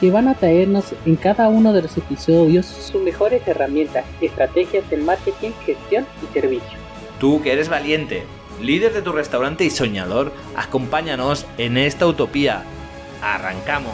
que van a traernos en cada uno de los episodios sus mejores herramientas, estrategias de marketing, gestión y servicio. Tú que eres valiente, líder de tu restaurante y soñador, acompáñanos en esta utopía. ¡Arrancamos!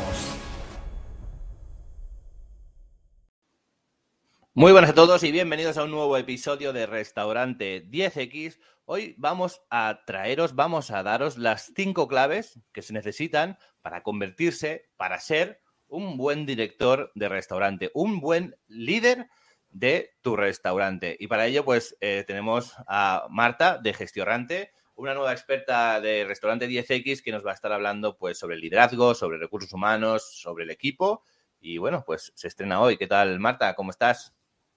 Muy buenas a todos y bienvenidos a un nuevo episodio de Restaurante 10X. Hoy vamos a traeros, vamos a daros las cinco claves que se necesitan para convertirse, para ser un buen director de restaurante, un buen líder de tu restaurante. Y para ello, pues eh, tenemos a Marta de Gestiorante, una nueva experta de restaurante 10X que nos va a estar hablando pues sobre liderazgo, sobre recursos humanos, sobre el equipo. Y bueno, pues se estrena hoy. ¿Qué tal, Marta? ¿Cómo estás?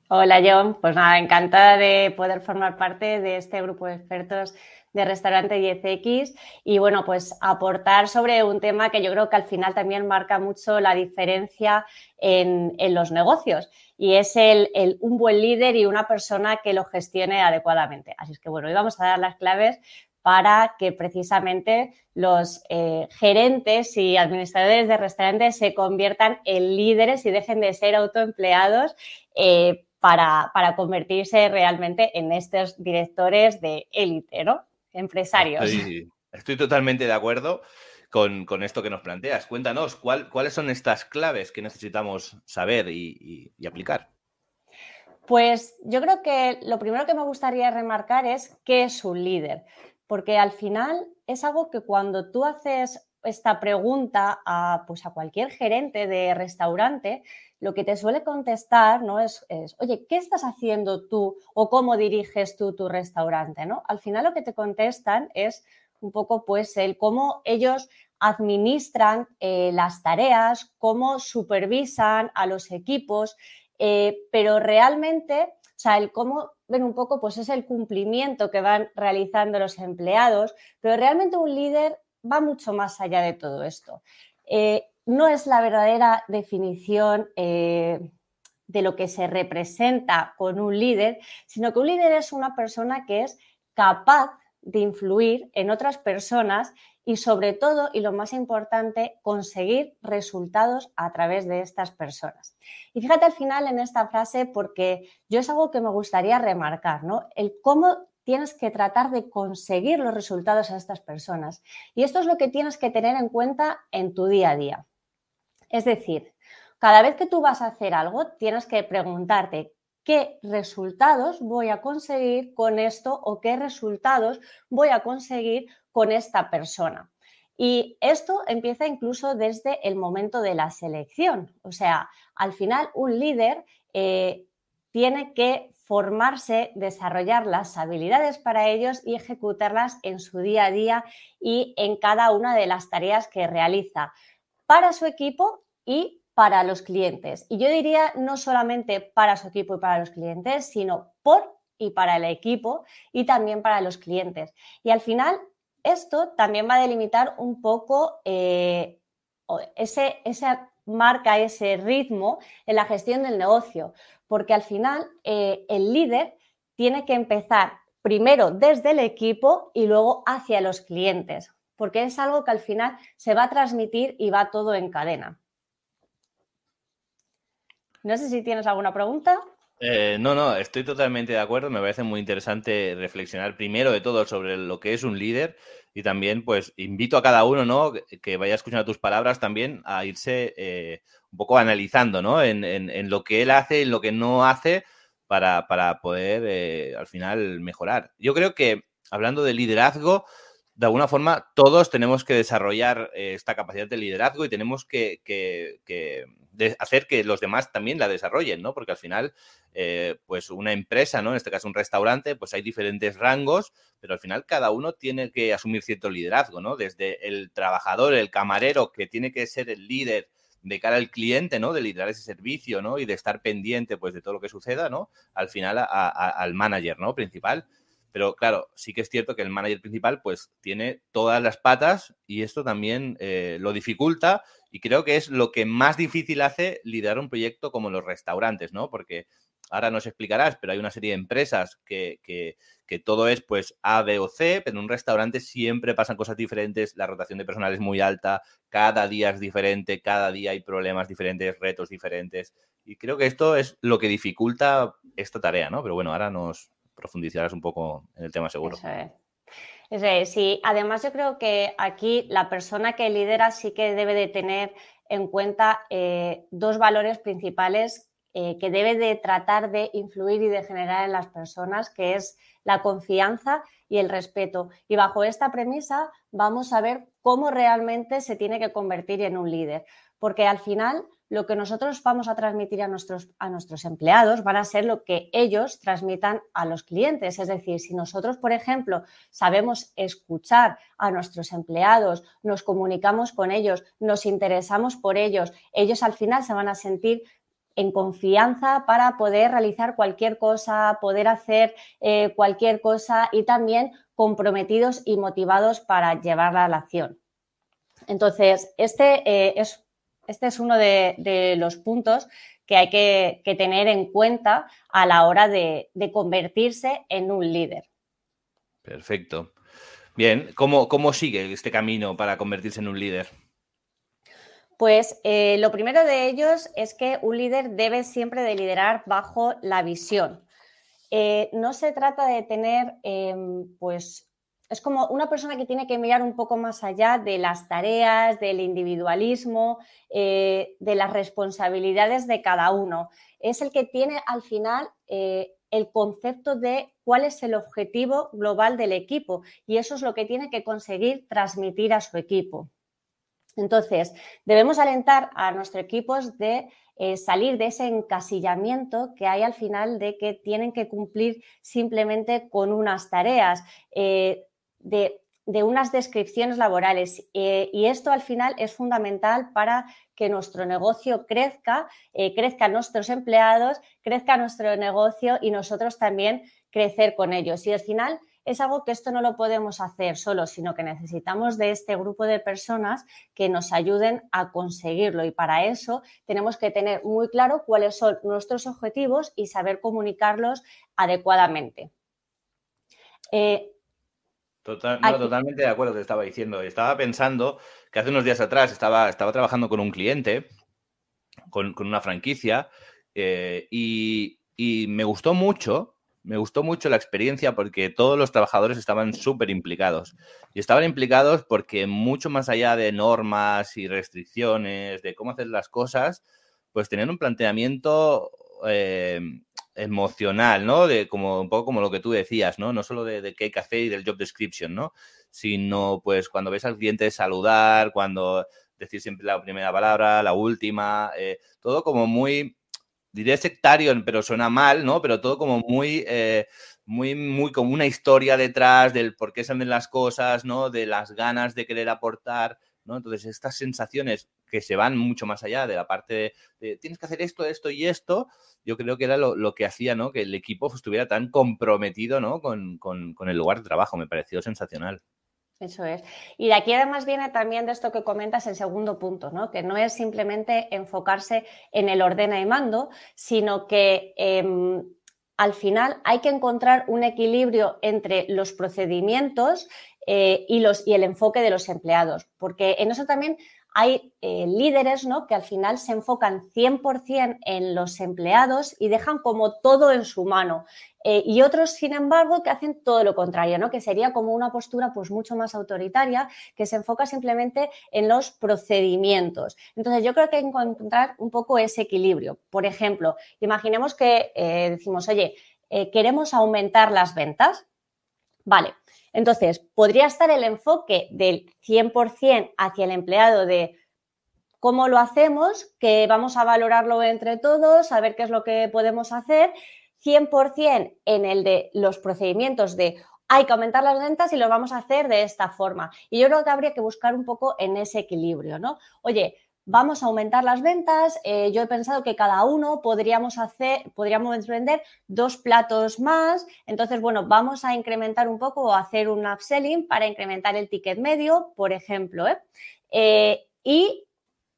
Hola, John. Pues nada, encantada de poder formar parte de este grupo de expertos de Restaurante 10X y bueno, pues aportar sobre un tema que yo creo que al final también marca mucho la diferencia en, los negocios y es el, un buen líder y una persona que lo gestione adecuadamente. Así es que bueno, hoy vamos a dar las claves para que precisamente los eh, gerentes y administradores de restaurantes se conviertan en líderes y dejen de ser autoempleados eh, para, para, convertirse realmente en estos directores de élite, ¿no? empresarios. Estoy, totalmente de acuerdo con, esto que nos planteas. Cuéntanos, ¿cuáles son estas claves que necesitamos saber y, aplicar? Pues yo creo que lo primero que me gustaría remarcar es qué es un líder, porque al final es algo que cuando tú haces esta pregunta a, pues a cualquier gerente de restaurante, lo que te suele contestar ¿no? Es, oye, ¿qué estás haciendo tú o cómo diriges tú tu restaurante? ¿no? Al final lo que te contestan es un poco pues el cómo ellos administran eh, las tareas, cómo supervisan a los equipos, eh, pero realmente, o sea, el cómo ven un poco pues es el cumplimiento que van realizando los empleados, pero realmente un líder va mucho más allá de todo esto. Eh, no es la verdadera definición eh, de lo que se representa con un líder, sino que un líder es una persona que es capaz de influir en otras personas y sobre todo, y lo más importante, conseguir resultados a través de estas personas. Y fíjate al final en esta frase porque yo es algo que me gustaría remarcar, ¿no? El cómo tienes que tratar de conseguir los resultados a estas personas. Y esto es lo que tienes que tener en cuenta en tu día a día. Es decir, cada vez que tú vas a hacer algo, tienes que preguntarte qué resultados voy a conseguir con esto o qué resultados voy a conseguir con esta persona. Y esto empieza incluso desde el momento de la selección. O sea, al final un líder eh, tiene que formarse, desarrollar las habilidades para ellos y ejecutarlas en su día a día y en cada una de las tareas que realiza para su equipo y para los clientes. Y yo diría no solamente para su equipo y para los clientes, sino por y para el equipo y también para los clientes. Y al final, esto también va a delimitar un poco eh, ese, marca, ese ritmo en la gestión del negocio, porque al final eh, el líder tiene que empezar primero desde el equipo y luego hacia los clientes porque es algo que al final se va a transmitir y va todo en cadena. No sé si tienes alguna pregunta. Eh, no, no, estoy totalmente de acuerdo. Me parece muy interesante reflexionar primero de todo sobre lo que es un líder y también, pues, invito a cada uno, ¿no? Que vaya escuchando tus palabras también a irse eh, un poco analizando, ¿no? En, lo que él hace, en lo que no hace para, poder eh, al final mejorar. Yo creo que hablando de liderazgo, de alguna forma todos tenemos que desarrollar eh, esta capacidad de liderazgo y tenemos que, hacer que los demás también la desarrollen, ¿no? Porque al final, eh, pues una empresa, ¿no? En este caso un restaurante, pues hay diferentes rangos, pero al final cada uno tiene que asumir cierto liderazgo, ¿no? Desde el trabajador, el camarero, que tiene que ser el líder de cara al cliente, ¿no? De liderar ese servicio, ¿no? Y de estar pendiente, pues, de todo lo que suceda, ¿no? Al final al manager, ¿no? Principal. Pero claro, sí que es cierto que el manager principal pues tiene todas las patas y esto también eh, lo dificulta y creo que es lo que más difícil hace liderar un proyecto como los restaurantes, ¿no? Porque ahora nos explicarás, pero hay una serie de empresas que, que, que, todo es pues A, B o C, pero en un restaurante siempre pasan cosas diferentes, la rotación de personal es muy alta, cada día es diferente, cada día hay problemas diferentes, retos diferentes. Y creo que esto es lo que dificulta esta tarea, ¿no? Pero bueno, ahora nos, profundizarás un poco en el tema seguro. Sí, además yo creo que aquí la persona que lidera sí que debe de tener en cuenta eh, dos valores principales eh, que debe de tratar de influir y de generar en las personas, que es la confianza y el respeto. Y bajo esta premisa vamos a ver cómo realmente se tiene que convertir en un líder, porque al final lo que nosotros vamos a transmitir a nuestros, a nuestros empleados van a ser lo que ellos transmitan a los clientes. Es decir, si nosotros, por ejemplo, sabemos escuchar a nuestros empleados, nos comunicamos con ellos, nos interesamos por ellos, ellos al final se van a sentir en confianza para poder realizar cualquier cosa, poder hacer eh, cualquier cosa y también comprometidos y motivados para llevarla a la acción. Entonces, este eh, es este es uno de, los puntos que hay que, tener en cuenta a la hora de, convertirse en un líder. Perfecto. Bien, ¿cómo, ¿cómo, sigue este camino para convertirse en un líder? Pues eh, lo primero de ellos es que un líder debe siempre de liderar bajo la visión. Eh, no se trata de tener em, pues es como una persona que tiene que mirar un poco más allá de las tareas, del individualismo, eh, de las responsabilidades de cada uno. Es el que tiene al final eh, el concepto de cuál es el objetivo global del equipo y eso es lo que tiene que conseguir transmitir a su equipo. Entonces, debemos alentar a nuestros equipos de eh, salir de ese encasillamiento que hay al final de que tienen que cumplir simplemente con unas tareas de, unas descripciones laborales. Eh, y esto al final es fundamental para que nuestro negocio crezca, eh, crezcan nuestros empleados, crezca nuestro negocio y nosotros también crecer con ellos. Y al final es algo que esto no lo podemos hacer solo, sino que necesitamos de este grupo de personas que nos ayuden a conseguirlo. Y para eso tenemos que tener muy claro cuáles son nuestros objetivos y saber comunicarlos adecuadamente. Eh, totalmente de acuerdo, te estaba diciendo. Estaba pensando que hace unos días atrás estaba, estaba trabajando con un cliente, con, una franquicia, eh, y, me gustó mucho, me gustó mucho la experiencia porque todos los trabajadores estaban súper implicados. Y estaban implicados porque mucho más allá de normas y restricciones, de cómo hacer las cosas, pues tenían un planteamiento eh, emocional, ¿no? De como un poco como lo que tú decías, ¿no? No solo de, qué hay que y del job description, ¿no? Sino pues cuando ves al cliente saludar, cuando decir siempre la primera palabra, la última, eh, todo como muy, diré sectario, pero suena mal, ¿no? Pero todo como muy, eh, muy, muy como una historia detrás del por qué salen las cosas, ¿no? De las ganas de querer aportar, ¿no? Entonces estas sensaciones que se van mucho más allá de la parte de, tienes que hacer esto, esto y esto, yo creo que era lo, que hacía, ¿no? Que el equipo estuviera tan comprometido, ¿no? Con, el lugar de trabajo, me pareció sensacional. Eso es. Y de aquí además viene también de esto que comentas el segundo punto, ¿no? Que no es simplemente enfocarse en el ordena y mando, sino que em, al final hay que encontrar un equilibrio entre los procedimientos eh, y, los, y el enfoque de los empleados, porque en eso también hay eh, líderes ¿no? que al final se enfocan 100% en los empleados y dejan como todo en su mano. Eh, y otros, sin embargo, que hacen todo lo contrario, ¿no? que sería como una postura pues, mucho más autoritaria, que se enfoca simplemente en los procedimientos. Entonces, yo creo que hay que encontrar un poco ese equilibrio. Por ejemplo, imaginemos que eh, decimos, oye, queremos aumentar las ventas. Vale, entonces, podría estar el enfoque del 100% hacia el empleado de cómo lo hacemos, que vamos a valorarlo entre todos, a ver qué es lo que podemos hacer, 100% en el de los procedimientos de hay que aumentar las ventas y lo vamos a hacer de esta forma. Y yo creo que habría que buscar un poco en ese equilibrio, ¿no? Oye, vamos a aumentar las ventas, eh, yo he pensado que cada uno podríamos hacer, podríamos vender dos platos más, entonces, bueno, vamos a incrementar un poco o hacer un upselling para incrementar el ticket medio, por ejemplo, ¿eh? Eh, y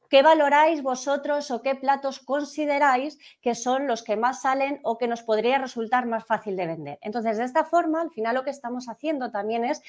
¿Qué valoráis vosotros o qué platos consideráis que son los que más salen o que nos podría resultar más fácil de vender? Entonces, de esta forma, al final lo que estamos haciendo también es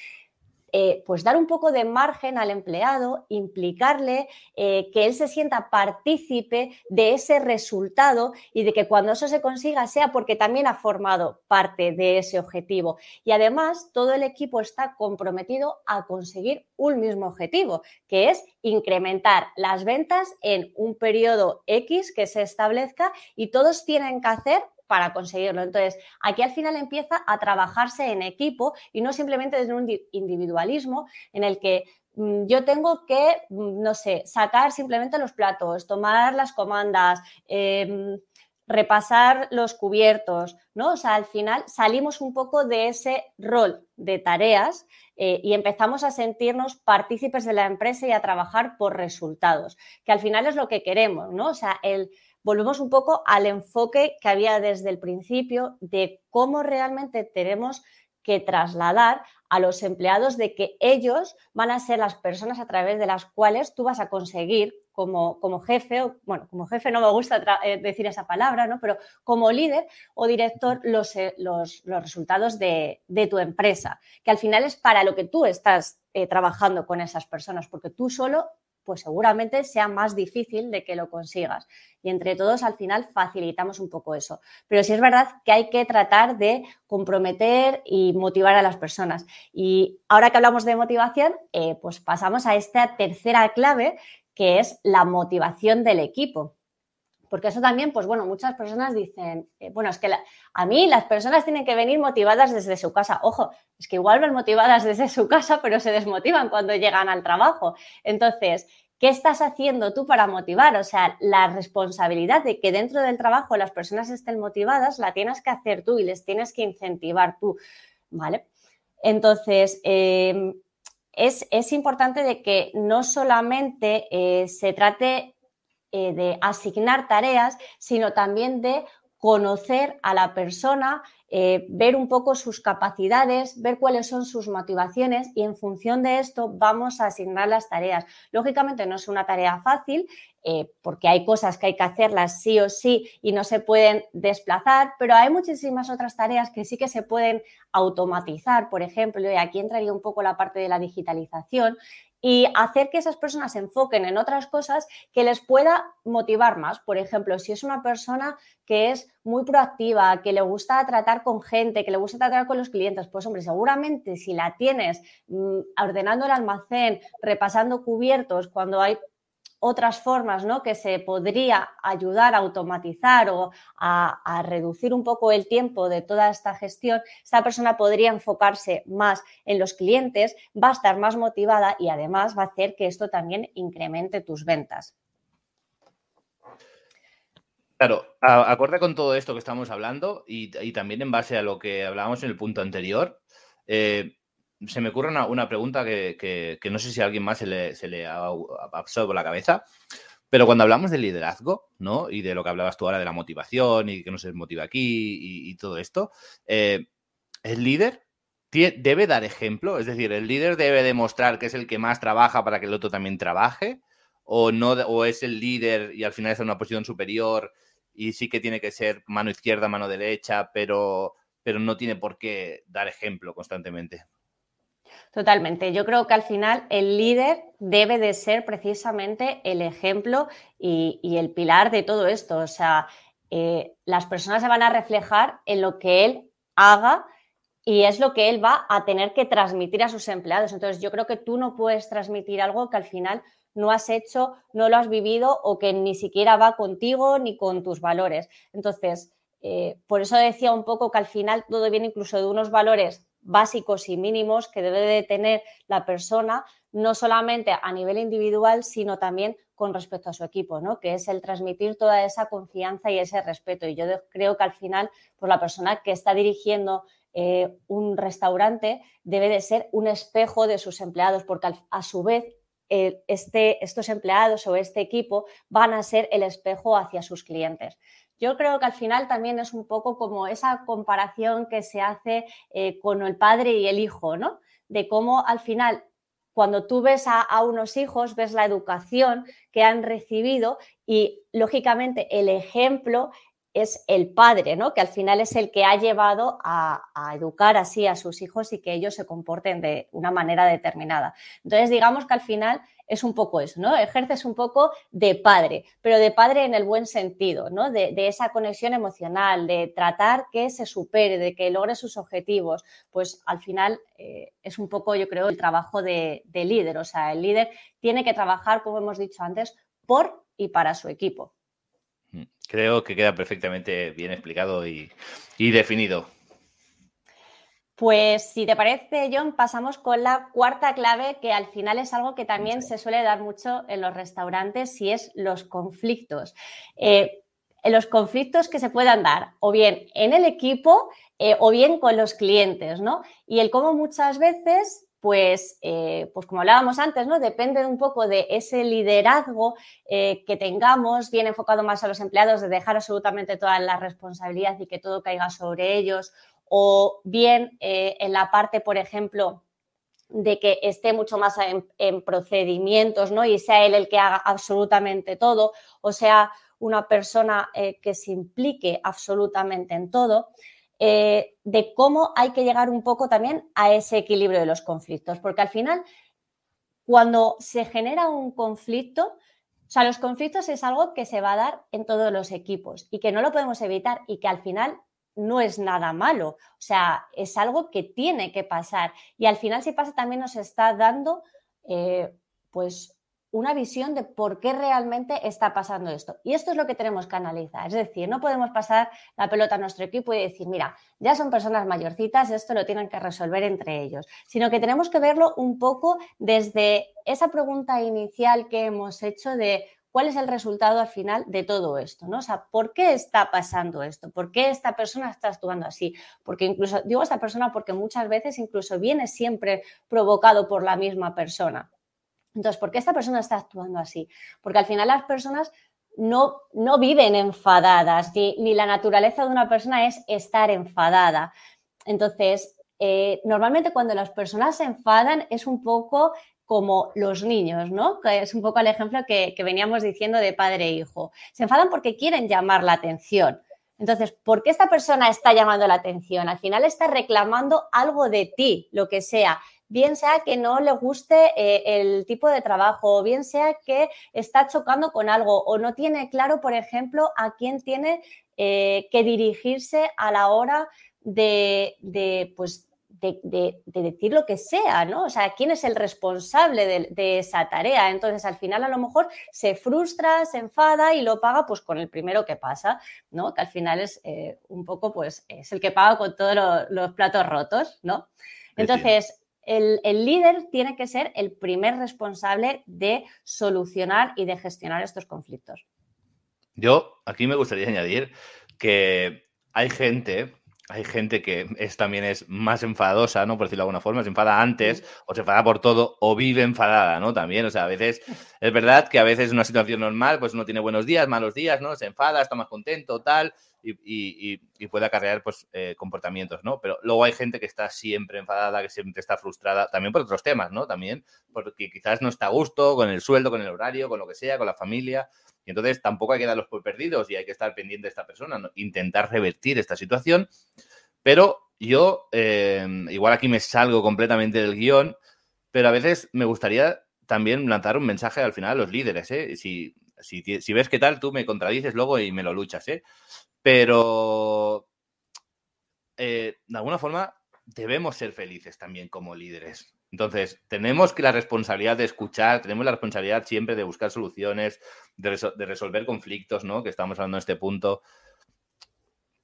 eh, pues dar un poco de margen al empleado, implicarle, eh, que él se sienta partícipe de ese resultado y de que cuando eso se consiga sea porque también ha formado parte de ese objetivo. Y además, todo el equipo está comprometido a conseguir un mismo objetivo, que es incrementar las ventas en un periodo X que se establezca y todos tienen que hacer para conseguirlo. Entonces, aquí al final empieza a trabajarse en equipo y no simplemente desde un individualismo en el que mm, yo tengo que, mm, no sé, sacar simplemente los platos, tomar las comandas, em, repasar los cubiertos, ¿no? O sea, al final salimos un poco de ese rol de tareas eh, y empezamos a sentirnos partícipes de la empresa y a trabajar por resultados, que al final es lo que queremos, ¿no? O sea, el volvemos un poco al enfoque que había desde el principio de cómo realmente tenemos que trasladar a los empleados de que ellos van a ser las personas a través de las cuales tú vas a conseguir como, como jefe, o, bueno, como jefe no me gusta eh, decir esa palabra, ¿no? pero como líder o director los, eh, los, resultados de, tu empresa, que al final es para lo que tú estás eh, trabajando con esas personas, porque tú solo pues seguramente sea más difícil de que lo consigas. Y entre todos al final facilitamos un poco eso. Pero sí es verdad que hay que tratar de comprometer y motivar a las personas. Y ahora que hablamos de motivación, eh, pues pasamos a esta tercera clave que es la motivación del equipo. Porque eso también, pues bueno, muchas personas dicen, eh, bueno, es que a mí las personas tienen que venir motivadas desde su casa. Ojo, es que igual van motivadas desde su casa, pero se desmotivan cuando llegan al trabajo. Entonces, ¿qué estás haciendo tú para motivar? O sea, la responsabilidad de que dentro del trabajo las personas estén motivadas la tienes que hacer tú y les tienes que incentivar tú, ¿vale? Entonces, em, es, importante de que no solamente eh, se trate eh, de asignar tareas, sino también de conocer a la persona, eh, ver un poco sus capacidades, ver cuáles son sus motivaciones y en función de esto vamos a asignar las tareas. Lógicamente no es una tarea fácil eh, porque hay cosas que hay que hacerlas sí o sí y no se pueden desplazar, pero hay muchísimas otras tareas que sí que se pueden automatizar, por ejemplo, y aquí entraría un poco la parte de la digitalización y hacer que esas personas se enfoquen en otras cosas que les pueda motivar más. Por ejemplo, si es una persona que es muy proactiva, que le gusta tratar con gente, que le gusta tratar con los clientes, pues hombre, seguramente si la tienes mm, ordenando el almacén, repasando cubiertos, cuando hay otras formas ¿no? que se podría ayudar a automatizar o a, reducir un poco el tiempo de toda esta gestión, esta persona podría enfocarse más en los clientes, va a estar más motivada y además va a hacer que esto también incremente tus ventas. Claro, acorde con todo esto que estamos hablando y, también en base a lo que hablábamos en el punto anterior, eh, se me ocurre una, pregunta que, no sé si a alguien más se le, ha pasado la cabeza, pero cuando hablamos de liderazgo, ¿no? Y de lo que hablabas tú ahora de la motivación y que no se motiva aquí y, todo esto, eh, ¿el líder debe dar ejemplo? Es decir, ¿el líder debe demostrar que es el que más trabaja para que el otro también trabaje? ¿O, no, o es el líder y al final está en una posición superior y sí que tiene que ser mano izquierda, mano derecha, pero, pero no tiene por qué dar ejemplo constantemente? Totalmente. Yo creo que al final el líder debe de ser precisamente el ejemplo y, el pilar de todo esto. O sea, eh, las personas se van a reflejar en lo que él haga y es lo que él va a tener que transmitir a sus empleados. Entonces, yo creo que tú no puedes transmitir algo que al final no has hecho, no lo has vivido o que ni siquiera va contigo ni con tus valores. Entonces, eh, por eso decía un poco que al final todo viene incluso de unos valores básicos y mínimos que debe de tener la persona, no solamente a nivel individual, sino también con respecto a su equipo, ¿no? que es el transmitir toda esa confianza y ese respeto. Y yo creo que al final, pues la persona que está dirigiendo eh, un restaurante debe de ser un espejo de sus empleados, porque a su vez este, estos empleados o este equipo van a ser el espejo hacia sus clientes. Yo creo que al final también es un poco como esa comparación que se hace eh, con el padre y el hijo, ¿no? De cómo al final cuando tú ves a, a, unos hijos, ves la educación que han recibido y, lógicamente, el ejemplo es el padre, ¿no? Que al final es el que ha llevado a, educar así a sus hijos y que ellos se comporten de una manera determinada. Entonces, digamos que al final es un poco eso, ¿no? Ejerces un poco de padre, pero de padre en el buen sentido, ¿no? De, esa conexión emocional, de tratar que se supere, de que logre sus objetivos. Pues al final eh, es un poco, yo creo, el trabajo de, de líder. O sea, el líder tiene que trabajar, como hemos dicho antes, por y para su equipo. Creo que queda perfectamente bien explicado y, definido. Pues si te parece, John, pasamos con la cuarta clave, que al final es algo que también se suele dar mucho en los restaurantes, y es los conflictos. Eh, los conflictos que se puedan dar, o bien en el equipo, eh, o bien con los clientes, ¿no? Y el cómo muchas veces pues, eh, pues como hablábamos antes, ¿no? Depende un poco de ese liderazgo eh, que tengamos, bien enfocado más a los empleados, de dejar absolutamente toda la responsabilidad y que todo caiga sobre ellos, o bien eh, en la parte, por ejemplo, de que esté mucho más en, en, procedimientos, ¿no? Y sea él el que haga absolutamente todo, o sea, una persona que se implique absolutamente en todo. Eh, de cómo hay que llegar un poco también a ese equilibrio de los conflictos, porque al final, cuando se genera un conflicto, o sea, los conflictos es algo que se va a dar en todos los equipos y que no lo podemos evitar y que al final no es nada malo. O sea, es algo que tiene que pasar. Y al final, si pasa, también nos está dando, eh, pues, una visión de por qué realmente está pasando esto. Y esto es lo que tenemos que analizar. Es decir, no podemos pasar la pelota a nuestro equipo y decir, mira, ya son personas mayorcitas, esto lo tienen que resolver entre ellos, sino que tenemos que verlo un poco desde esa pregunta inicial que hemos hecho de cuál es el resultado al final de todo esto, ¿no? O sea, ¿por qué está pasando esto? ¿Por qué esta persona está actuando así? Porque incluso, digo esta persona porque muchas veces incluso viene siempre provocado por la misma persona. Entonces, ¿por qué esta persona está actuando así? Porque al final las personas no, no viven enfadadas, ni, la naturaleza de una persona es estar enfadada. Entonces, eh, normalmente cuando las personas se enfadan es un poco como los niños, ¿no? Que es un poco el ejemplo que, que veníamos diciendo de padre e hijo. Se enfadan porque quieren llamar la atención. Entonces, ¿por qué esta persona está llamando la atención? Al final está reclamando algo de ti, lo que sea bien sea que no le guste eh, el tipo de trabajo, o bien sea que está chocando con algo o no tiene claro, por ejemplo, a quién tiene eh, que dirigirse a la hora de, pues, de, decir lo que sea, ¿no? O sea, quién es el responsable de, esa tarea. Entonces, al final, a lo mejor se frustra, se enfada y lo paga pues con el primero que pasa, ¿no? Que al final es eh, un poco, pues, es el que paga con todos los platos rotos, ¿no? Entonces, el, líder tiene que ser el primer responsable de solucionar y de gestionar estos conflictos. Yo aquí me gustaría añadir que hay gente, hay gente que es, también es más enfadosa, ¿no? Por decirlo de alguna forma, se enfada antes o se enfada por todo o vive enfadada, ¿no? También, o sea, a veces es verdad que a veces en una situación normal, pues uno tiene buenos días, malos días, ¿no? Se enfada, está más contento, tal, y, puede acarrear pues, eh, comportamientos, ¿no? Pero luego hay gente que está siempre enfadada, que siempre está frustrada, también por otros temas, ¿no? También porque quizás no está a gusto con el sueldo, con el horario, con lo que sea, con la familia. Y entonces tampoco hay que darlos por perdidos y hay que estar pendiente de esta persona, intentar revertir esta situación. Pero yo, eh, igual aquí me salgo completamente del guion, pero a veces me gustaría también lanzar un mensaje al final a los líderes. ¿eh? Si, si, ves qué tal, tú me contradices luego y me lo luchas. ¿eh? Pero eh, de alguna forma debemos ser felices también como líderes. Entonces, tenemos que la responsabilidad de escuchar, tenemos la responsabilidad siempre de buscar soluciones, de, resolver conflictos, ¿no? Que estamos hablando en este punto.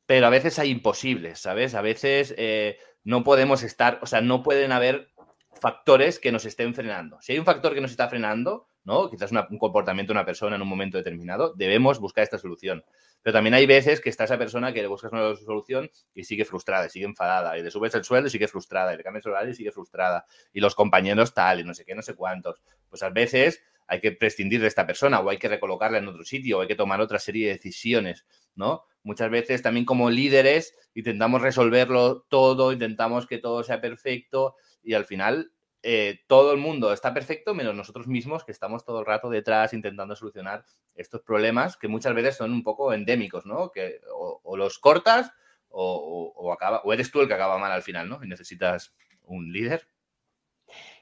Pero a veces hay imposibles, ¿sabes? A veces eh, no podemos estar, o sea, no pueden haber factores que nos estén frenando. Si hay un factor que nos está frenando, ¿no? Quizás un comportamiento de una persona en un momento determinado, debemos buscar esta solución. Pero también hay veces que está esa persona que le buscas una solución y sigue frustrada, y sigue enfadada, y le subes el sueldo y sigue frustrada, y le cambias el horario y sigue frustrada, y los compañeros tal, y no sé qué, no sé cuántos. Pues a veces hay que prescindir de esta persona o hay que recolocarla en otro sitio o hay que tomar otra serie de decisiones, ¿no? Muchas veces también como líderes intentamos resolverlo todo, intentamos que todo sea perfecto y al final eh, todo el mundo está perfecto menos nosotros mismos que estamos todo el rato detrás intentando solucionar estos problemas que muchas veces son un poco endémicos, ¿no? Que o, los cortas o, acaba, o eres tú el que acaba mal al final, ¿no? Y necesitas un líder.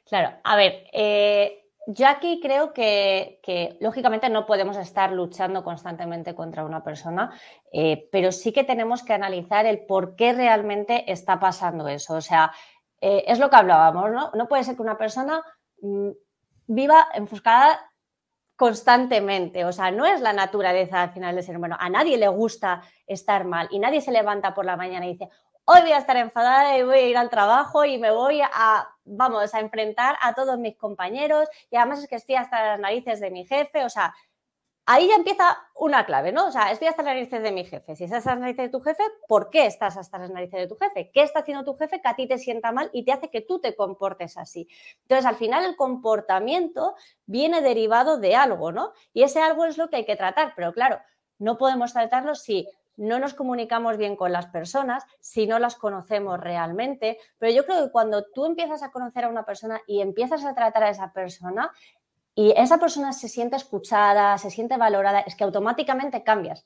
Claro, a ver, eh, yo aquí creo que, lógicamente no podemos estar luchando constantemente contra una persona, eh, pero sí que tenemos que analizar el por qué realmente está pasando eso. O sea, eh, es lo que hablábamos, ¿no? No puede ser que una persona mm, viva enfuscada constantemente. O sea, no es la naturaleza al final del ser humano. A nadie le gusta estar mal y nadie se levanta por la mañana y dice, hoy voy a estar enfadada y voy a ir al trabajo y me voy a, vamos, a enfrentar a todos mis compañeros y además es que estoy hasta las narices de mi jefe, o sea, ahí ya empieza una clave, ¿no? O sea, estoy hasta las narices de mi jefe. Si estás hasta las narices de tu jefe, ¿por qué estás hasta las narices de tu jefe? ¿Qué está haciendo tu jefe que a ti te sienta mal y te hace que tú te comportes así? Entonces, al final, el comportamiento viene derivado de algo, ¿no? Y ese algo es lo que hay que tratar, pero claro, no podemos tratarlo si no nos comunicamos bien con las personas, si no las conocemos realmente. Pero yo creo que cuando tú empiezas a conocer a una persona y empiezas a tratar a esa persona y esa persona se siente escuchada, se siente valorada, es que automáticamente cambias.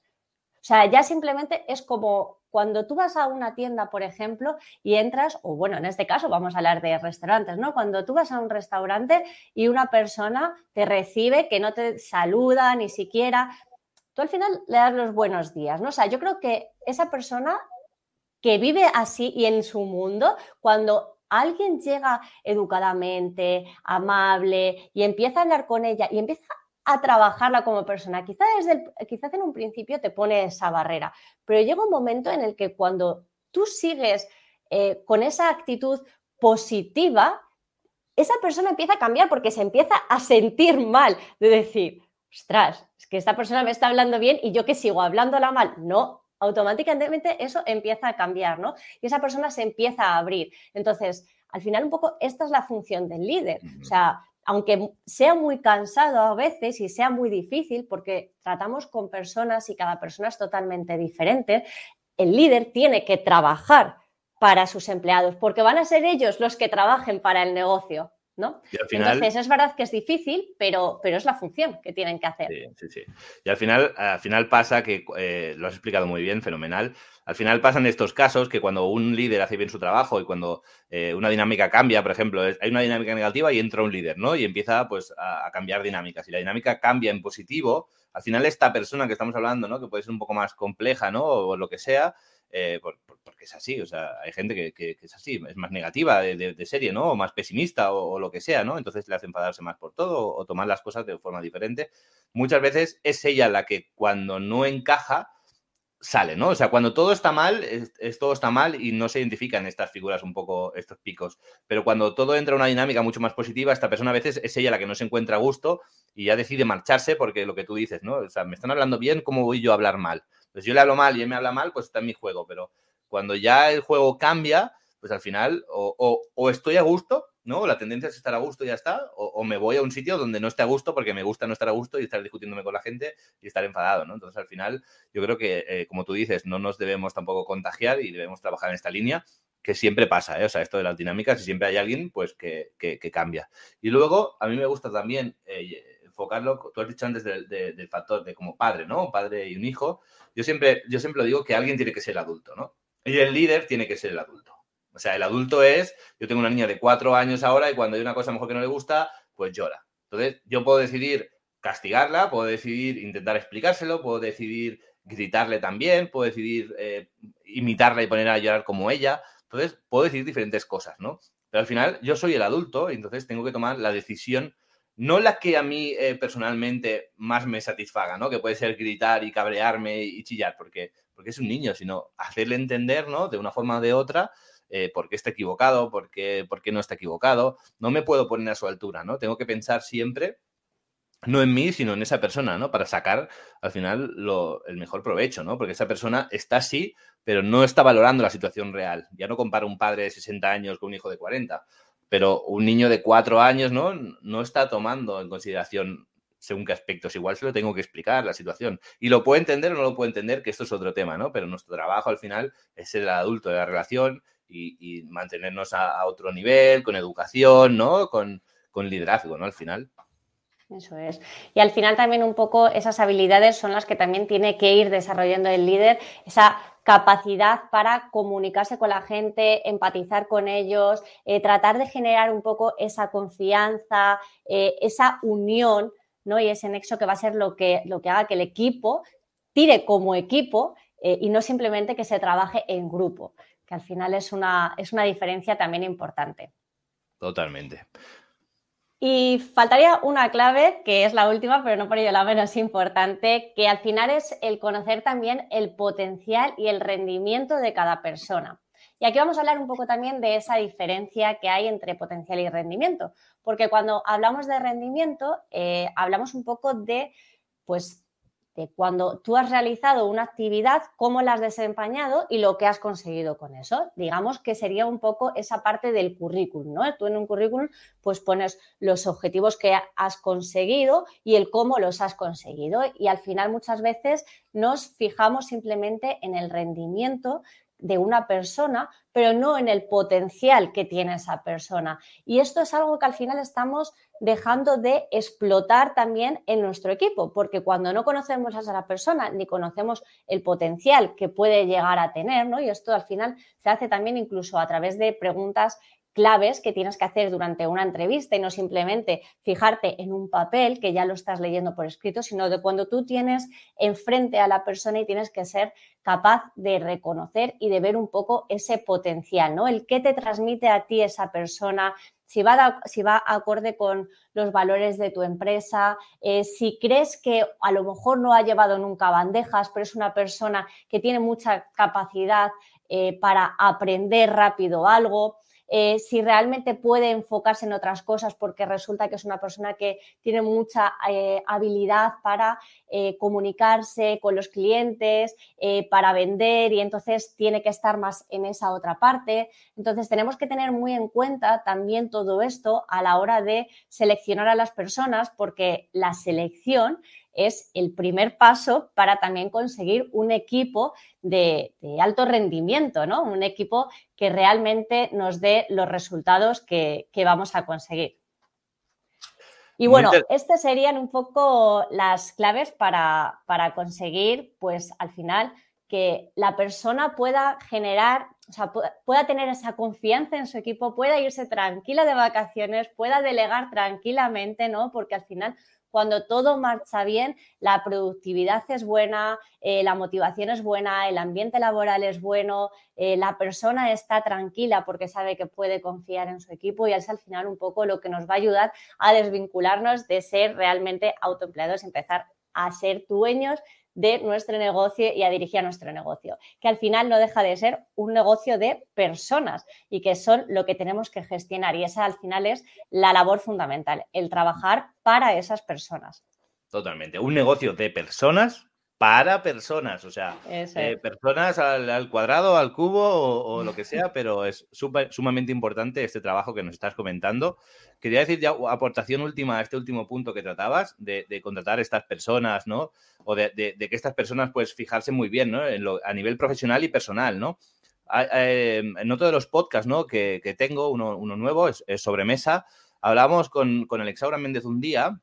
O sea, ya simplemente es como cuando tú vas a una tienda, por ejemplo, y entras, o bueno, en este caso vamos a hablar de restaurantes, ¿no? Cuando tú vas a un restaurante y una persona te recibe, que no te saluda ni siquiera, tú al final le das los buenos días, ¿no? O sea, yo creo que esa persona que vive así y en su mundo, cuando alguien llega educadamente, amable y empieza a hablar con ella y empieza a trabajarla como persona, quizás desde quizás en un principio te pone esa barrera, pero llega un momento en el que cuando tú sigues eh, con esa actitud positiva, esa persona empieza a cambiar porque se empieza a sentir mal de decir, ostras, es que esta persona me está hablando bien y yo que sigo hablándola mal. No, automáticamente eso empieza a cambiar, ¿no? Y esa persona se empieza a abrir. Entonces, al final un poco esta es la función del líder. O sea, aunque sea muy cansado a veces y sea muy difícil, porque tratamos con personas y cada persona es totalmente diferente, el líder tiene que trabajar para sus empleados, porque van a ser ellos los que trabajen para el negocio. ¿No? Entonces, es verdad que es difícil, pero, pero es la función que tienen que hacer. Sí, sí, sí. Y al final, al final pasa que, eh, lo has explicado muy bien, fenomenal, al final pasan estos casos que cuando un líder hace bien su trabajo y cuando eh, una dinámica cambia, por ejemplo, hay una dinámica negativa y entra un líder, ¿no? Y empieza pues a, cambiar dinámicas. Y la dinámica cambia en positivo, al final esta persona que estamos hablando, ¿no? Que puede ser un poco más compleja, ¿no? O lo que sea, eh, porque es así, o sea, hay gente que, es así, es más negativa de, serie, ¿no? O más pesimista o, lo que sea, ¿no? Entonces le hace enfadarse más por todo o, tomar las cosas de forma diferente. Muchas veces es ella la que cuando no encaja sale, ¿no? O sea, cuando todo está mal, es, todo está mal y no se identifican estas figuras un poco, estos picos. Pero cuando todo entra en una dinámica mucho más positiva, esta persona a veces es ella la que no se encuentra a gusto y ya decide marcharse porque lo que tú dices, ¿no? O sea, me están hablando bien, ¿cómo voy yo a hablar mal? Pues yo le hablo mal y él me habla mal, pues está en mi juego, pero cuando ya el juego cambia, pues al final o, estoy a gusto, ¿no? La tendencia es estar a gusto y ya está, o, me voy a un sitio donde no esté a gusto porque me gusta no estar a gusto y estar discutiéndome con la gente y estar enfadado, ¿no? Entonces al final yo creo que, eh, como tú dices, no nos debemos tampoco contagiar y debemos trabajar en esta línea que siempre pasa, ¿eh? O sea, esto de las dinámicas y siempre hay alguien, pues, que, cambia. Y luego, a mí me gusta también eh, enfocarlo, tú has dicho antes del, factor de como padre, ¿no? Padre y un hijo. Yo siempre, yo siempre lo digo que alguien tiene que ser adulto, ¿no? Y el líder tiene que ser el adulto. O sea, el adulto es, yo tengo una niña de cuatro años ahora y cuando hay una cosa mejor que no le gusta, pues llora. Entonces, yo puedo decidir castigarla, puedo decidir intentar explicárselo, puedo decidir gritarle también, puedo decidir eh, imitarla y ponerla a llorar como ella. Entonces, puedo decidir diferentes cosas, ¿no? Pero al final, yo soy el adulto y entonces tengo que tomar la decisión no la que a mí eh, personalmente más me satisfaga, ¿no? Que puede ser gritar y cabrearme y chillar, porque, porque es un niño, sino hacerle entender, ¿no? De una forma o de otra, eh, por qué está equivocado, por qué, no está equivocado. No me puedo poner a su altura, ¿no? Tengo que pensar siempre no en mí, sino en esa persona, ¿no? Para sacar al final lo, el mejor provecho, ¿no? Porque esa persona está así, pero no está valorando la situación real. Ya no compara un padre de 60 años con un hijo de 40, pero un niño de 4 años, ¿no? No está tomando en consideración según qué aspectos. Igual se lo tengo que explicar la situación. Y lo puede entender o no lo puede entender, que esto es otro tema, ¿no? Pero nuestro trabajo al final es el adulto de la relación y, mantenernos a, otro nivel, con educación, ¿no? Con, con liderazgo, ¿no? Al final. Eso es. Y al final también un poco esas habilidades son las que también tiene que ir desarrollando el líder, esa capacidad para comunicarse con la gente, empatizar con ellos, eh, tratar de generar un poco esa confianza, eh, esa unión ¿no? y ese nexo que va a ser lo que, lo que haga que el equipo tire como equipo eh, y no simplemente que se trabaje en grupo, que al final es una, es una diferencia también importante. Totalmente. Y faltaría una clave, que es la última, pero no por ello la menos importante, que al final es el conocer también el potencial y el rendimiento de cada persona. Y aquí vamos a hablar un poco también de esa diferencia que hay entre potencial y rendimiento, porque cuando hablamos de rendimiento, eh, hablamos un poco de, pues, cuando tú has realizado una actividad, cómo la has desempeñado y lo que has conseguido con eso. Digamos que sería un poco esa parte del currículum, ¿no? Tú en un currículum pues pones los objetivos que has conseguido y el cómo los has conseguido y al final muchas veces nos fijamos simplemente en el rendimiento de una persona, pero no en el potencial que tiene esa persona. Y esto es algo que al final estamos dejando de explotar también en nuestro equipo, porque cuando no conocemos a esa persona ni conocemos el potencial que puede llegar a tener, ¿no? Y esto al final se hace también incluso a través de preguntas claves que tienes que hacer durante una entrevista y no simplemente fijarte en un papel que ya lo estás leyendo por escrito, sino de cuando tú tienes enfrente a la persona y tienes que ser capaz de reconocer y de ver un poco ese potencial, ¿no? El que te transmite a ti esa persona, si va, si va acorde con los valores de tu empresa, eh, si crees que a lo mejor no ha llevado nunca bandejas, pero es una persona que tiene mucha capacidad eh, para aprender rápido algo. Eh, si realmente puede enfocarse en otras cosas porque resulta que es una persona que tiene mucha eh, habilidad para eh, comunicarse con los clientes, para vender y entonces tiene que estar más en esa otra parte. Entonces tenemos que tener muy en cuenta también todo esto a la hora de seleccionar a las personas porque la selección es el primer paso para también conseguir un equipo de, alto rendimiento, ¿no? Un equipo que realmente nos dé los resultados que, vamos a conseguir. Y bueno, estas serían un poco las claves para, para, conseguir, pues al final, que la persona pueda generar, o sea, pueda tener esa confianza en su equipo, pueda irse tranquila de vacaciones, pueda delegar tranquilamente, ¿no? Porque al final cuando todo marcha bien, la productividad es buena, eh, la motivación es buena, el ambiente laboral es bueno, eh, la persona está tranquila porque sabe que puede confiar en su equipo y es al final un poco lo que nos va a ayudar a desvincularnos de ser realmente autoempleados y empezar a ser dueños de nuestro negocio y a dirigir a nuestro negocio, que al final no deja de ser un negocio de personas y que son lo que tenemos que gestionar y esa al final es la labor fundamental, el trabajar para esas personas. Totalmente, un negocio de personas para personas, o sea, eh, personas al, cuadrado, al cubo o, lo que sea, pero es sumamente importante este trabajo que nos estás comentando. Quería decir ya aportación última a este último punto que tratabas, de, contratar a estas personas, ¿no? O de, que estas personas, pues, fijarse muy bien, ¿no? a nivel profesional y personal, ¿no? Eh, en otro de los podcasts, ¿no? Que, tengo, uno, nuevo, es, sobre mesa, hablamos con, con Alexaura Méndez un día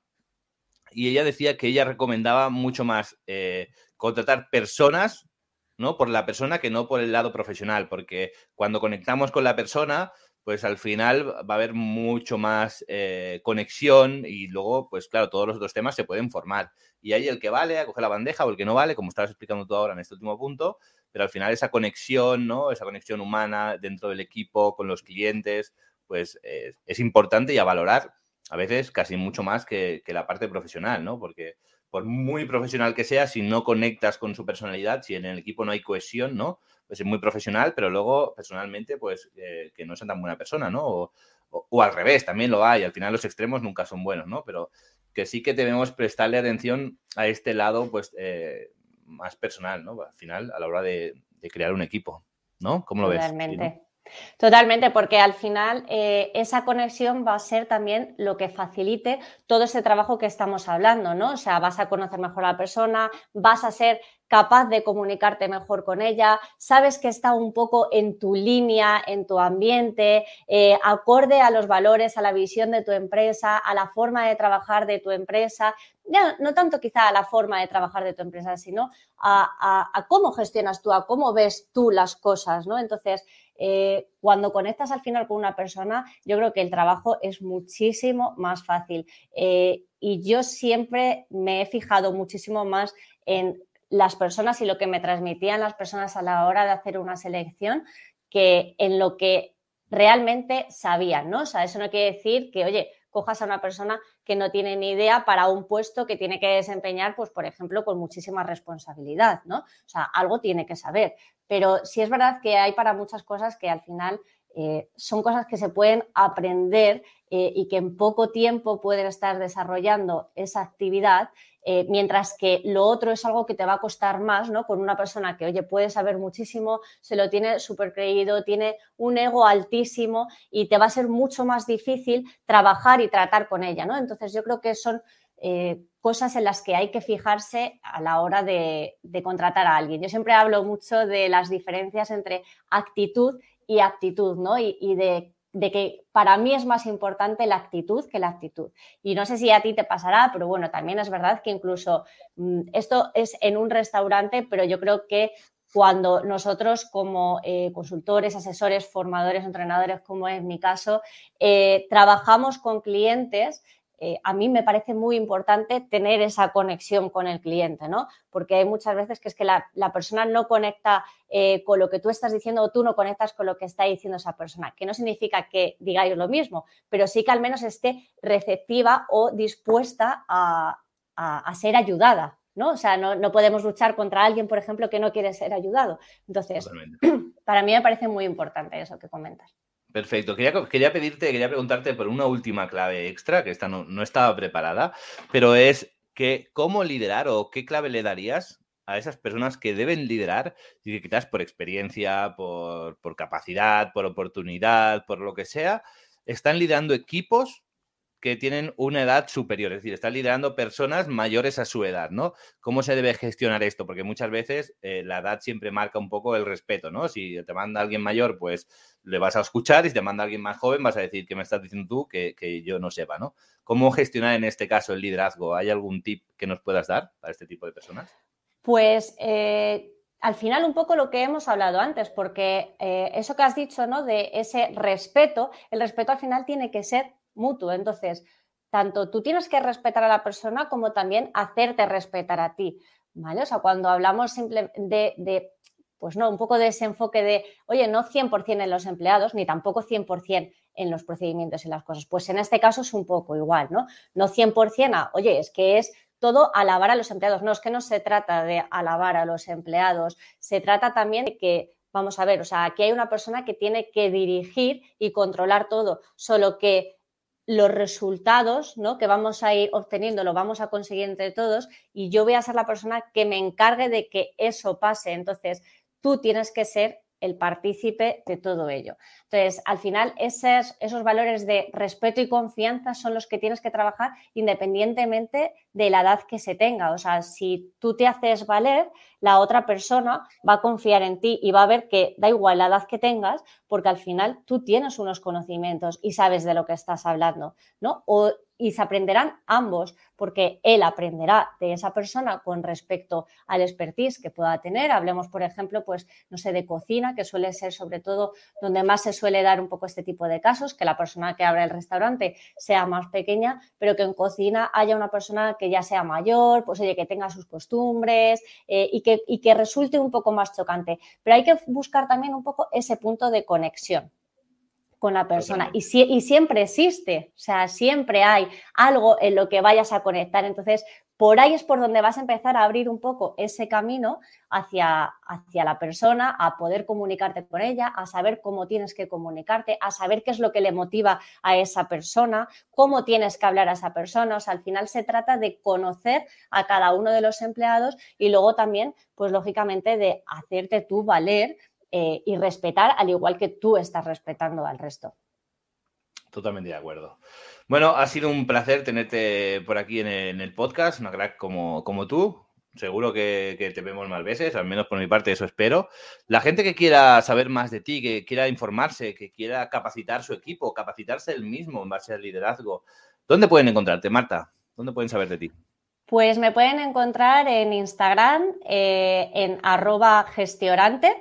y ella decía que ella recomendaba mucho más eh, contratar personas, ¿no? Por la persona que no por el lado profesional, porque cuando conectamos con la persona, pues al final va a haber mucho más eh, conexión y luego, pues claro, todos los otros temas se pueden formar. Y ahí el que vale a coger la bandeja o el que no vale, como estabas explicando tú ahora en este último punto, pero al final esa conexión, ¿no? Esa conexión humana dentro del equipo, con los clientes, pues eh, es importante y a valorar a veces casi mucho más que, la parte profesional, ¿no? Porque por muy profesional que sea, si no conectas con su personalidad, si en el equipo no hay cohesión, ¿no? Pues es muy profesional, pero luego personalmente, pues eh, que no es tan buena persona, ¿no? O, al revés, también lo hay. Al final los extremos nunca son buenos, ¿no? Pero que sí que debemos prestarle atención a este lado, pues, eh, más personal, ¿no? Al final, a la hora de, crear un equipo, ¿no? ¿Cómo lo ves? Totalmente, porque al final eh, esa conexión va a ser también lo que facilite todo ese trabajo que estamos hablando, ¿no? O sea, vas a conocer mejor a la persona, vas a ser capaz de comunicarte mejor con ella, sabes que está un poco en tu línea, en tu ambiente, eh, acorde a los valores, a la visión de tu empresa, a la forma de trabajar de tu empresa, ya, no tanto quizá a la forma de trabajar de tu empresa, sino a, a cómo gestionas tú, a cómo ves tú las cosas, ¿no? Entonces, eh, cuando conectas al final con una persona, yo creo que el trabajo es muchísimo más fácil. Eh, y yo siempre me he fijado muchísimo más en las personas y lo que me transmitían las personas a la hora de hacer una selección que en lo que realmente sabían, ¿no? O sea, eso no quiere decir que, oye, cojas a una persona que no tiene ni idea para un puesto que tiene que desempeñar, pues, por ejemplo, con muchísima responsabilidad, ¿no? O sea, algo tiene que saber. Pero sí es verdad que hay para muchas cosas que al final eh, son cosas que se pueden aprender eh, y que en poco tiempo pueden estar desarrollando esa actividad, eh, mientras que lo otro es algo que te va a costar más, ¿no? Con una persona que, oye, puede saber muchísimo, se lo tiene súper creído, tiene un ego altísimo y te va a ser mucho más difícil trabajar y tratar con ella, ¿no? Entonces yo creo que son cosas en las que hay que fijarse a la hora de, contratar a alguien. Yo siempre hablo mucho de las diferencias entre actitud y aptitud, ¿no? y de de que para mí es más importante la actitud que la actitud. Y no sé si a ti te pasará, pero bueno, también es verdad que incluso mm, esto es en un restaurante, pero yo creo que cuando nosotros como eh, consultores, asesores, formadores, entrenadores, como es mi caso, eh, trabajamos con clientes, eh, a mí me parece muy importante tener esa conexión con el cliente, ¿no? Porque hay muchas veces que es que la, persona no conecta eh, con lo que tú estás diciendo o tú no conectas con lo que está diciendo esa persona, que no significa que digáis lo mismo, pero sí que al menos esté receptiva o dispuesta a, ser ayudada, ¿no? O sea, no, podemos luchar contra alguien, por ejemplo, que no quiere ser ayudado. Entonces, para mí me parece muy importante eso que comentas. Perfecto. Quería, pedirte, quería preguntarte por una última clave extra, que esta no, estaba preparada, pero es que cómo liderar o qué clave le darías a esas personas que deben liderar y que quizás por experiencia, por, por capacidad, por oportunidad, por lo que sea, están liderando equipos que tienen una edad superior, es decir, están liderando personas mayores a su edad, ¿no? ¿Cómo se debe gestionar esto? Porque muchas veces eh, la edad siempre marca un poco el respeto, ¿no? Si te manda alguien mayor, pues le vas a escuchar y si te manda alguien más joven, vas a decir, ¿qué me estás diciendo tú que, yo no sepa, ¿no? ¿Cómo gestionar en este caso el liderazgo? ¿Hay algún tip que nos puedas dar para este tipo de personas? Pues eh, al final un poco lo que hemos hablado antes, porque eh, eso que has dicho, ¿no? De ese respeto, el respeto al final tiene que ser mutuo. Entonces, tanto tú tienes que respetar a la persona como también hacerte respetar a ti. ¿Vale? O sea, cuando hablamos simple de, pues no, un poco de ese enfoque de, oye, no 100% en los empleados, ni tampoco 100% en los procedimientos y las cosas. Pues en este caso es un poco igual, ¿no? No 100% a, oye, es que es todo alabar a los empleados. No, es que no se trata de alabar a los empleados, se trata también de que, vamos a ver, o sea, aquí hay una persona que tiene que dirigir y controlar todo, solo que los resultados ¿no? que vamos a ir obteniendo lo vamos a conseguir entre todos y yo voy a ser la persona que me encargue de que eso pase. Entonces, tú tienes que ser el partícipe de todo ello. Entonces, al final, esos, esos valores de respeto y confianza son los que tienes que trabajar independientemente de la edad que se tenga. O sea, si tú te haces valer, la otra persona va a confiar en ti y va a ver que da igual la edad que tengas, porque al final tú tienes unos conocimientos y sabes de lo que estás hablando, ¿no? O y se aprenderán ambos, porque él aprenderá de esa persona con respecto al expertise que pueda tener. Hablemos, por ejemplo, pues, no sé, de cocina, que suele ser sobre todo donde más se suele dar un poco este tipo de casos, que la persona que abre el restaurante sea más pequeña, pero que en cocina haya una persona que ya sea mayor, pues oye, que tenga sus costumbres eh, y, que, y que resulte un poco más chocante. Pero hay que buscar también un poco ese punto de conexión con la persona. Y, y, siempre existe, o sea, siempre hay algo en lo que vayas a conectar. Entonces, por ahí es por donde vas a empezar a abrir un poco ese camino hacia, hacia la persona, a poder comunicarte con ella, a saber cómo tienes que comunicarte, a saber qué es lo que le motiva a esa persona, cómo tienes que hablar a esa persona. O sea, al final se trata de conocer a cada uno de los empleados y luego también, pues lógicamente, de hacerte tú valer eh, y respetar al igual que tú estás respetando al resto. Totalmente de acuerdo. Bueno, ha sido un placer tenerte por aquí en el, podcast, una crack como, como tú. Seguro que, te vemos más veces, al menos por mi parte eso espero. La gente que quiera saber más de ti, que quiera informarse, que quiera capacitar su equipo, capacitarse él mismo en base al liderazgo, ¿dónde pueden encontrarte, Marta? ¿Dónde pueden saber de ti? Pues me pueden encontrar en Instagram, eh, en arroba gestiorante,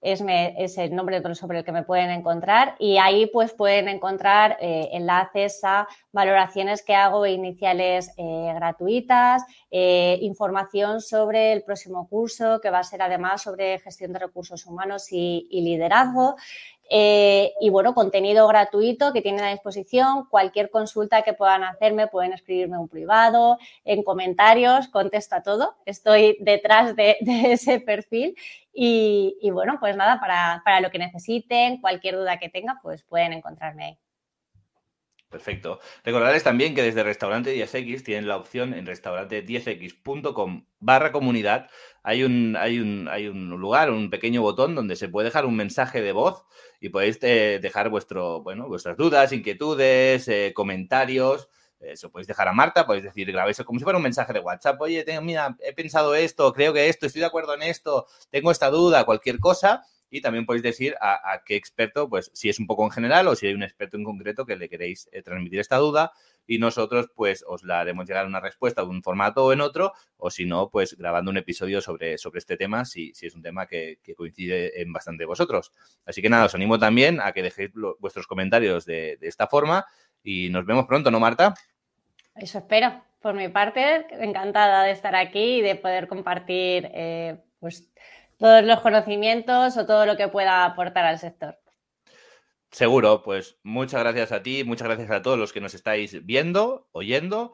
es, el nombre sobre el que me pueden encontrar y ahí pues pueden encontrar eh, enlaces a valoraciones que hago iniciales eh, gratuitas, eh, información sobre el próximo curso que va a ser además sobre gestión de recursos humanos y liderazgo. Eh, y bueno, contenido gratuito que tienen a disposición. Cualquier consulta que puedan hacerme, pueden escribirme un privado, en comentarios, contesto a todo. Estoy detrás de, ese perfil. Y, bueno, pues nada, para, para lo que necesiten, cualquier duda que tengan, pues pueden encontrarme ahí. Perfecto. Recordarles también que desde Restaurante 10X tienen la opción en restaurante10x.com barra comunidad. Hay un, hay, un, hay un lugar, un pequeño botón donde se puede dejar un mensaje de voz y podéis eh, dejar vuestro, bueno, vuestras dudas, inquietudes, eh, comentarios. Eso podéis dejar a Marta, podéis decir, grabéis como si fuera un mensaje de WhatsApp. Oye, tengo, mira, he pensado esto, creo que esto, estoy de acuerdo en esto, tengo esta duda, cualquier cosa y también podéis decir a, qué experto, pues si es un poco en general o si hay un experto en concreto que le queréis eh, transmitir esta duda y nosotros pues os la haremos llegar una respuesta en un formato o en otro o si no, pues grabando un episodio sobre, sobre este tema si, si es un tema que, coincide en bastante vosotros. Así que nada, os animo también a que dejéis vuestros comentarios de, esta forma y nos vemos pronto, ¿no, Marta? Eso espero. Por mi parte, encantada de estar aquí y de poder compartir eh, pues todos los conocimientos o todo lo que pueda aportar al sector. Seguro, pues muchas gracias a ti, muchas gracias a todos los que nos estáis viendo, oyendo